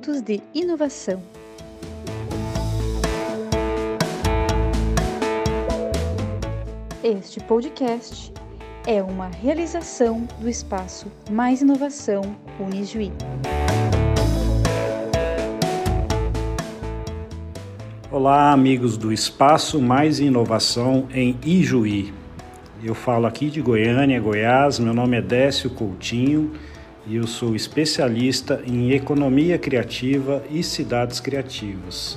minutos de inovação. Este podcast é uma realização do espaço Mais Inovação Unijuí. Olá, amigos do Espaço Mais Inovação em Ijuí. Eu falo aqui de Goiânia, Goiás. Meu nome é Décio Coutinho e eu sou especialista em economia criativa e cidades criativas.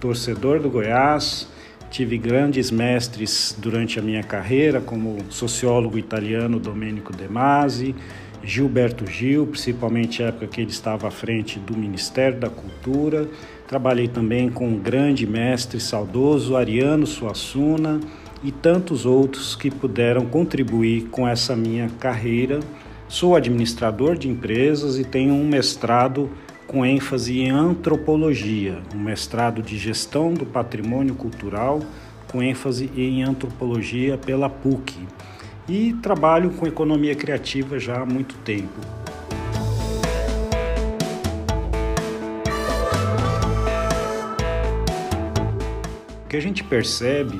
Torcedor do Goiás, tive grandes mestres durante a minha carreira, como o sociólogo italiano Domenico De Masi, Gilberto Gil, principalmente na época que ele estava à frente do Ministério da Cultura. Trabalhei também com um grande mestre saudoso, Ariano Suassuna, e tantos outros que puderam contribuir com essa minha carreira. Sou administrador de empresas e tenho um mestrado com ênfase em antropologia, um mestrado de gestão do patrimônio cultural com ênfase em antropologia pela PUC e trabalho com economia criativa já há muito tempo. O que a gente percebe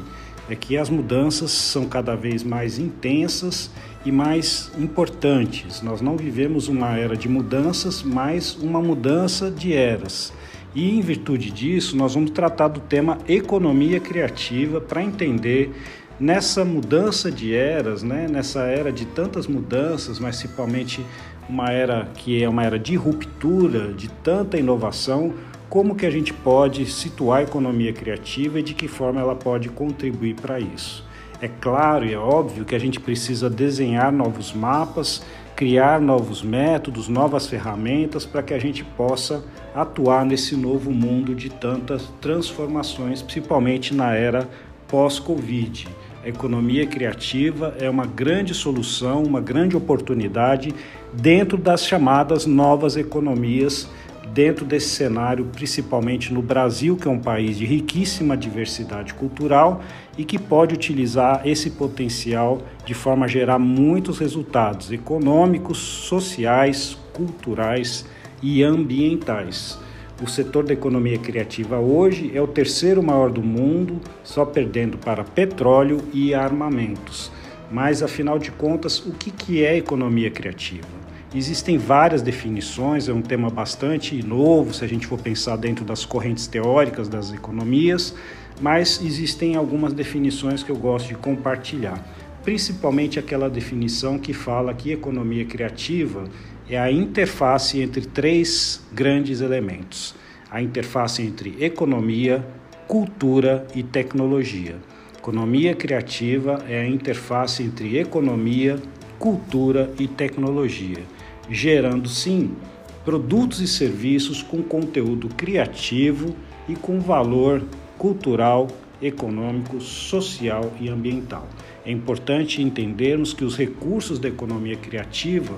é que as mudanças são cada vez mais intensas e mais importantes. Nós não vivemos uma era de mudanças, mas uma mudança de eras. E em virtude disso, nós vamos tratar do tema economia criativa para entender nessa mudança de eras, né, nessa era de tantas mudanças, mas principalmente uma era que é uma era de ruptura, de tanta inovação, como que a gente pode situar a economia criativa e de que forma ela pode contribuir para isso. É claro e é óbvio que a gente precisa desenhar novos mapas, criar novos métodos, novas ferramentas para que a gente possa atuar nesse novo mundo de tantas transformações, principalmente na era pós-Covid. A economia criativa é uma grande solução, uma grande oportunidade dentro das chamadas novas economias dentro desse cenário, principalmente no Brasil, que é um país de riquíssima diversidade cultural e que pode utilizar esse potencial de forma a gerar muitos resultados econômicos, sociais, culturais e ambientais. O setor da economia criativa hoje é o terceiro maior do mundo, só perdendo para petróleo e armamentos. Mas, afinal de contas, o que é economia criativa? Existem várias definições, é um tema bastante novo se a gente for pensar dentro das correntes teóricas das economias, mas existem algumas definições que eu gosto de compartilhar. Principalmente aquela definição que fala que economia criativa é a interface entre três grandes elementos: a interface entre economia, cultura e tecnologia. Economia criativa é a interface entre economia, cultura e tecnologia gerando sim produtos e serviços com conteúdo criativo e com valor cultural, econômico, social e ambiental. É importante entendermos que os recursos da economia criativa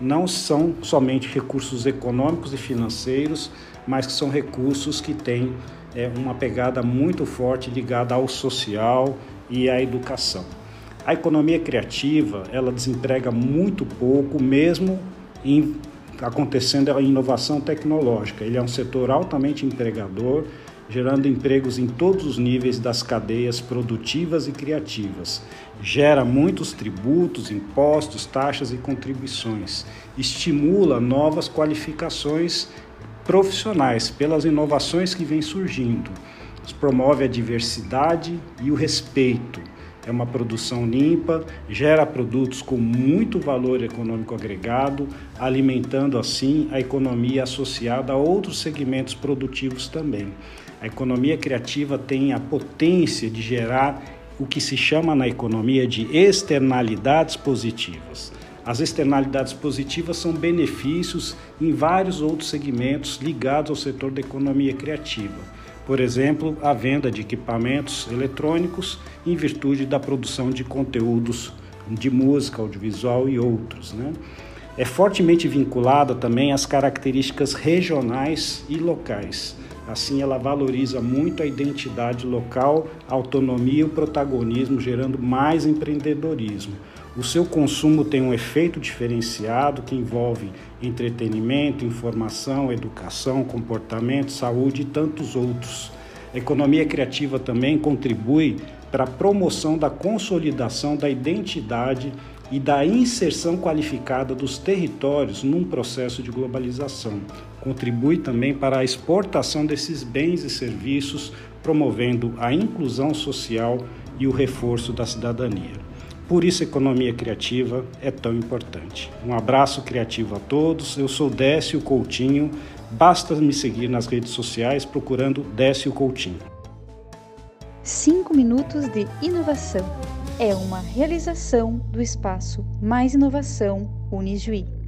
não são somente recursos econômicos e financeiros, mas que são recursos que têm é, uma pegada muito forte ligada ao social e à educação. A economia criativa ela desemprega muito pouco, mesmo em, acontecendo a inovação tecnológica. Ele é um setor altamente empregador, gerando empregos em todos os níveis das cadeias produtivas e criativas. Gera muitos tributos, impostos, taxas e contribuições. Estimula novas qualificações profissionais pelas inovações que vêm surgindo. Promove a diversidade e o respeito é uma produção limpa, gera produtos com muito valor econômico agregado, alimentando assim a economia associada a outros segmentos produtivos também. A economia criativa tem a potência de gerar o que se chama na economia de externalidades positivas. As externalidades positivas são benefícios em vários outros segmentos ligados ao setor da economia criativa por exemplo, a venda de equipamentos eletrônicos em virtude da produção de conteúdos de música, audiovisual e outros. Né? É fortemente vinculada também às características regionais e locais. Assim, ela valoriza muito a identidade local, a autonomia e o protagonismo, gerando mais empreendedorismo. O seu consumo tem um efeito diferenciado que envolve entretenimento, informação, educação, comportamento, saúde e tantos outros. A economia criativa também contribui para a promoção da consolidação da identidade e da inserção qualificada dos territórios num processo de globalização. Contribui também para a exportação desses bens e serviços, promovendo a inclusão social e o reforço da cidadania. Por isso, economia criativa é tão importante. Um abraço criativo a todos. Eu sou Décio Coutinho. Basta me seguir nas redes sociais procurando Décio Coutinho. Cinco minutos de inovação é uma realização do espaço Mais Inovação Unijuí.